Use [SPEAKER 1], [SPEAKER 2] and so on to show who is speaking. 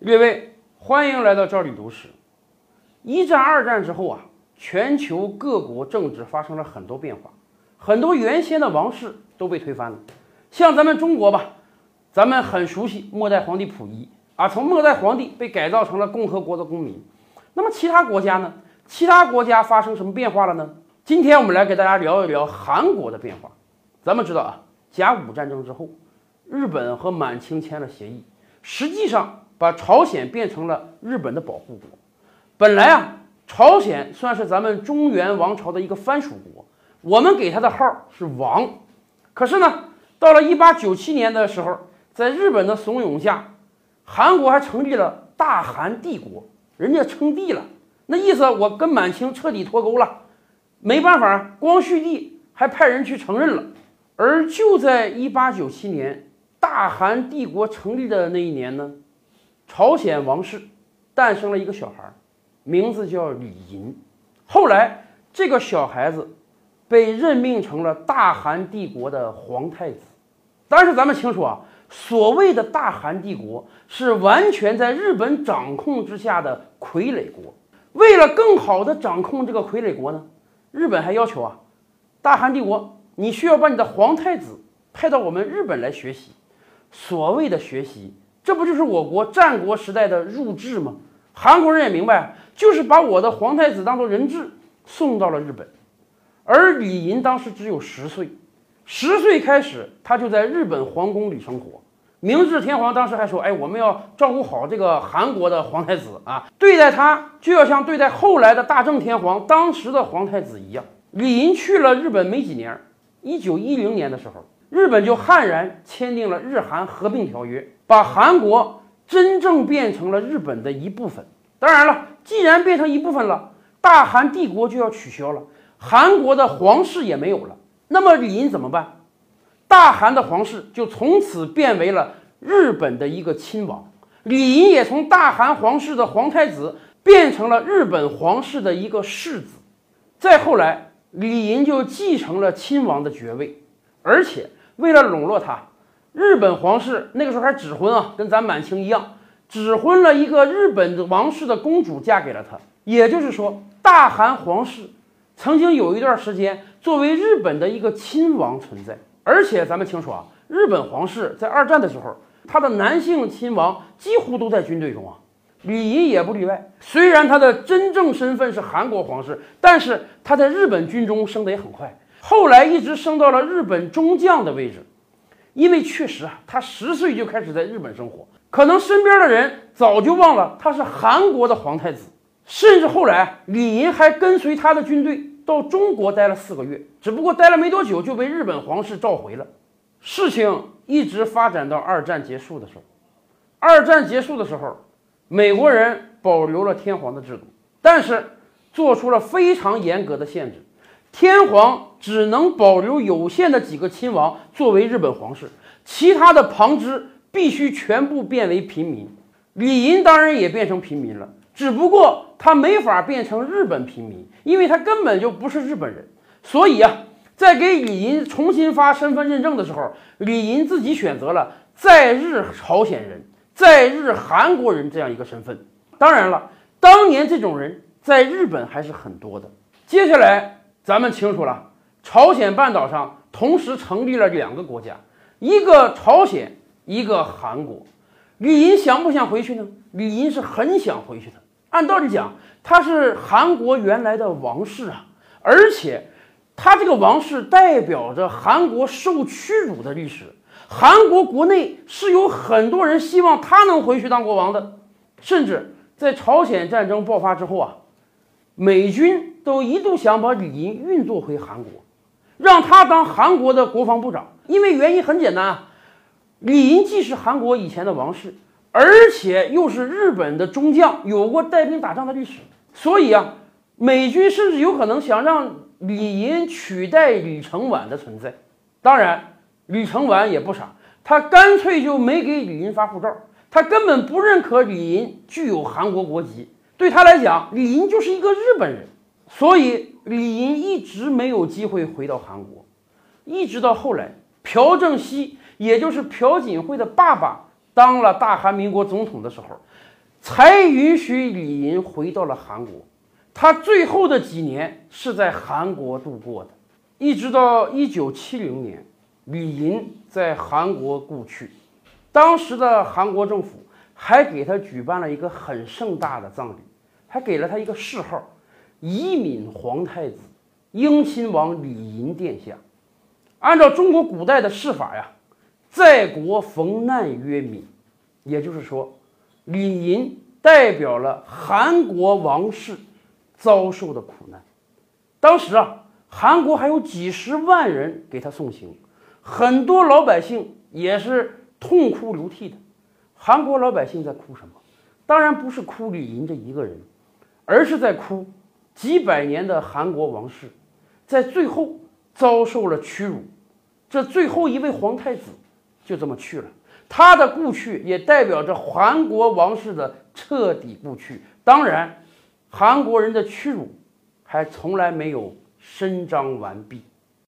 [SPEAKER 1] 列位，欢迎来到赵理读史。一战、二战之后啊，全球各国政治发生了很多变化，很多原先的王室都被推翻了。像咱们中国吧，咱们很熟悉末代皇帝溥仪啊，从末代皇帝被改造成了共和国的公民。那么其他国家呢？其他国家发生什么变化了呢？今天我们来给大家聊一聊韩国的变化。咱们知道啊，甲午战争之后，日本和满清签了协议，实际上。把朝鲜变成了日本的保护国。本来啊，朝鲜算是咱们中原王朝的一个藩属国，我们给他的号是王。可是呢，到了一八九七年的时候，在日本的怂恿下，韩国还成立了大韩帝国，人家称帝了，那意思我跟满清彻底脱钩了。没办法，光绪帝还派人去承认了。而就在一八九七年，大韩帝国成立的那一年呢？朝鲜王室诞生了一个小孩，名字叫李寅。后来，这个小孩子被任命成了大韩帝国的皇太子。但是，咱们清楚啊，所谓的大韩帝国是完全在日本掌控之下的傀儡国。为了更好的掌控这个傀儡国呢，日本还要求啊，大韩帝国你需要把你的皇太子派到我们日本来学习。所谓的学习。这不就是我国战国时代的入质吗？韩国人也明白，就是把我的皇太子当做人质送到了日本。而李寅当时只有十岁，十岁开始他就在日本皇宫里生活。明治天皇当时还说：“哎，我们要照顾好这个韩国的皇太子啊，对待他就要像对待后来的大正天皇当时的皇太子一样。”李寅去了日本没几年，一九一零年的时候。日本就悍然签订了日韩合并条约，把韩国真正变成了日本的一部分。当然了，既然变成一部分了，大韩帝国就要取消了，韩国的皇室也没有了。那么李寅怎么办？大韩的皇室就从此变为了日本的一个亲王，李寅也从大韩皇室的皇太子变成了日本皇室的一个世子。再后来，李寅就继承了亲王的爵位，而且。为了笼络他，日本皇室那个时候还指婚啊，跟咱满清一样，指婚了一个日本的王室的公主嫁给了他。也就是说，大韩皇室曾经有一段时间作为日本的一个亲王存在。而且咱们清楚啊，日本皇室在二战的时候，他的男性亲王几乎都在军队中啊，李寅也不例外。虽然他的真正身份是韩国皇室，但是他在日本军中升得也很快。后来一直升到了日本中将的位置，因为确实啊，他十岁就开始在日本生活，可能身边的人早就忘了他是韩国的皇太子，甚至后来李寅还跟随他的军队到中国待了四个月，只不过待了没多久就被日本皇室召回了。事情一直发展到二战结束的时候，二战结束的时候，美国人保留了天皇的制度，但是做出了非常严格的限制。天皇只能保留有限的几个亲王作为日本皇室，其他的旁支必须全部变为平民。李寅当然也变成平民了，只不过他没法变成日本平民，因为他根本就不是日本人。所以啊，在给李寅重新发身份认证的时候，李寅自己选择了在日朝鲜人、在日韩国人这样一个身份。当然了，当年这种人在日本还是很多的。接下来。咱们清楚了，朝鲜半岛上同时成立了两个国家，一个朝鲜，一个韩国。李寅想不想回去呢？李寅是很想回去的。按道理讲，他是韩国原来的王室啊，而且他这个王室代表着韩国受屈辱的历史。韩国国内是有很多人希望他能回去当国王的，甚至在朝鲜战争爆发之后啊。美军都一度想把李寅运作回韩国，让他当韩国的国防部长，因为原因很简单啊，李寅既是韩国以前的王室，而且又是日本的中将，有过带兵打仗的历史，所以啊，美军甚至有可能想让李寅取代李承晚的存在。当然，李承晚也不傻，他干脆就没给李寅发护照，他根本不认可李寅具有韩国国籍。对他来讲，李寅就是一个日本人，所以李寅一直没有机会回到韩国，一直到后来，朴正熙，也就是朴槿惠的爸爸当了大韩民国总统的时候，才允许李银回到了韩国。他最后的几年是在韩国度过的，一直到一九七零年，李银在韩国故去。当时的韩国政府还给他举办了一个很盛大的葬礼，还给了他一个谥号“仪敏皇太子”，英亲王李寅殿下。按照中国古代的谥法呀，在国逢难曰敏，也就是说，李寅代表了韩国王室遭受的苦难。当时啊，韩国还有几十万人给他送行，很多老百姓也是痛哭流涕的。韩国老百姓在哭什么？当然不是哭李寅这一个人，而是在哭几百年的韩国王室在最后。遭受了屈辱，这最后一位皇太子就这么去了。他的故去也代表着韩国王室的彻底故去。当然，韩国人的屈辱还从来没有伸张完毕。